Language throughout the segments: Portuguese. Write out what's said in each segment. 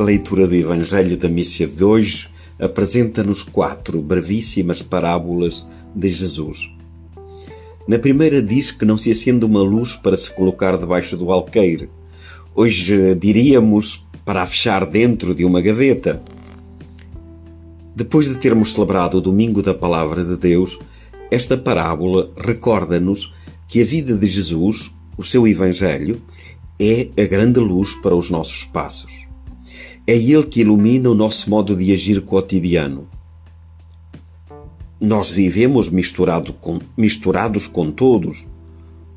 A leitura do Evangelho da missa de hoje apresenta-nos quatro brevíssimas parábolas de Jesus. Na primeira diz que não se acende uma luz para se colocar debaixo do alqueire. Hoje diríamos para a fechar dentro de uma gaveta. Depois de termos celebrado o Domingo da Palavra de Deus, esta parábola recorda-nos que a vida de Jesus, o seu Evangelho, é a grande luz para os nossos passos. É Ele que ilumina o nosso modo de agir cotidiano. Nós vivemos misturado com, misturados com todos.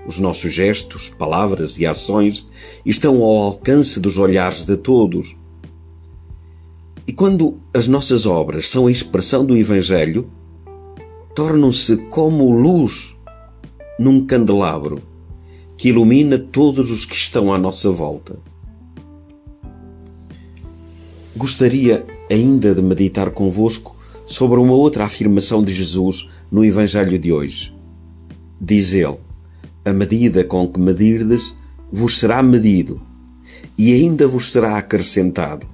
Os nossos gestos, palavras e ações estão ao alcance dos olhares de todos. E quando as nossas obras são a expressão do Evangelho, tornam-se como luz num candelabro que ilumina todos os que estão à nossa volta. Gostaria ainda de meditar convosco sobre uma outra afirmação de Jesus no Evangelho de hoje. Diz ele: A medida com que medirdes vos será medido, e ainda vos será acrescentado.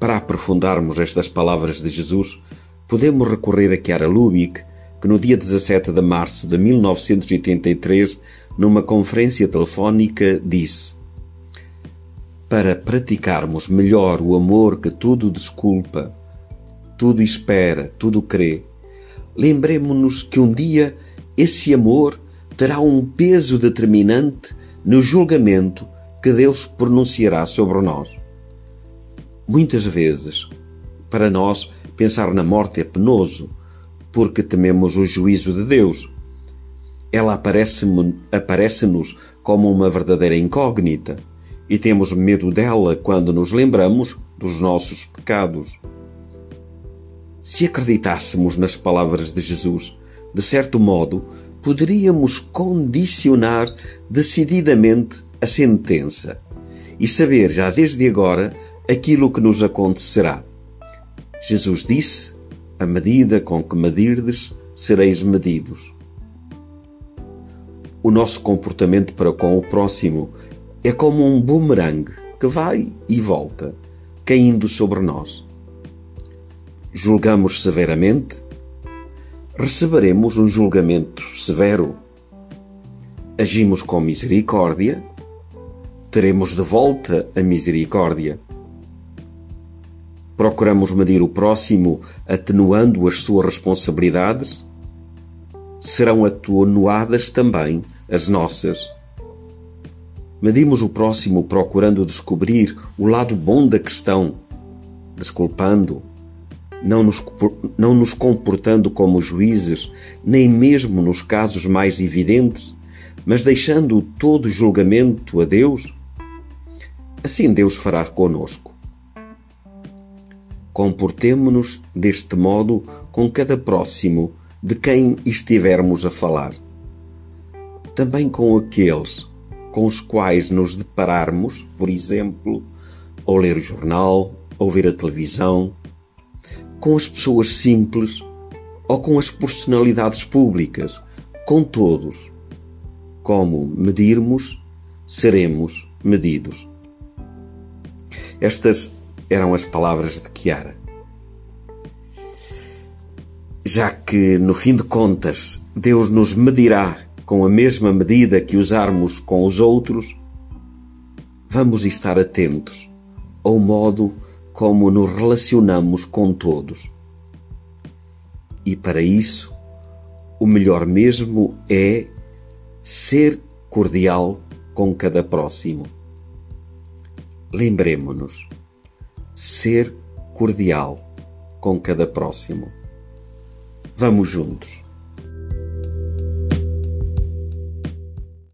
Para aprofundarmos estas palavras de Jesus, podemos recorrer a Chiara Lubick, que no dia 17 de março de 1983, numa conferência telefónica, disse: para praticarmos melhor o amor que tudo desculpa, tudo espera, tudo crê, lembremos-nos que um dia esse amor terá um peso determinante no julgamento que Deus pronunciará sobre nós. Muitas vezes, para nós, pensar na morte é penoso, porque tememos o juízo de Deus. Ela aparece-nos aparece como uma verdadeira incógnita e temos medo dela quando nos lembramos dos nossos pecados. Se acreditássemos nas palavras de Jesus, de certo modo, poderíamos condicionar decididamente a sentença e saber já desde agora aquilo que nos acontecerá. Jesus disse: A medida com que medirdes, sereis medidos. O nosso comportamento para com o próximo é como um bumerangue que vai e volta, caindo sobre nós. Julgamos severamente, receberemos um julgamento severo. Agimos com misericórdia, teremos de volta a misericórdia. Procuramos medir o próximo atenuando as suas responsabilidades, serão atenuadas também as nossas. Medimos o próximo procurando descobrir o lado bom da questão, desculpando, não nos, não nos comportando como juízes, nem mesmo nos casos mais evidentes, mas deixando todo julgamento a Deus? Assim Deus fará conosco. Comportemo-nos deste modo com cada próximo de quem estivermos a falar. Também com aqueles com os quais nos depararmos, por exemplo, ao ler o jornal, ou ver a televisão, com as pessoas simples ou com as personalidades públicas, com todos. Como medirmos, seremos medidos. Estas eram as palavras de Chiara. Já que, no fim de contas, Deus nos medirá com a mesma medida que usarmos com os outros, vamos estar atentos ao modo como nos relacionamos com todos. E para isso, o melhor mesmo é ser cordial com cada próximo. Lembremos-nos, ser cordial com cada próximo. Vamos juntos.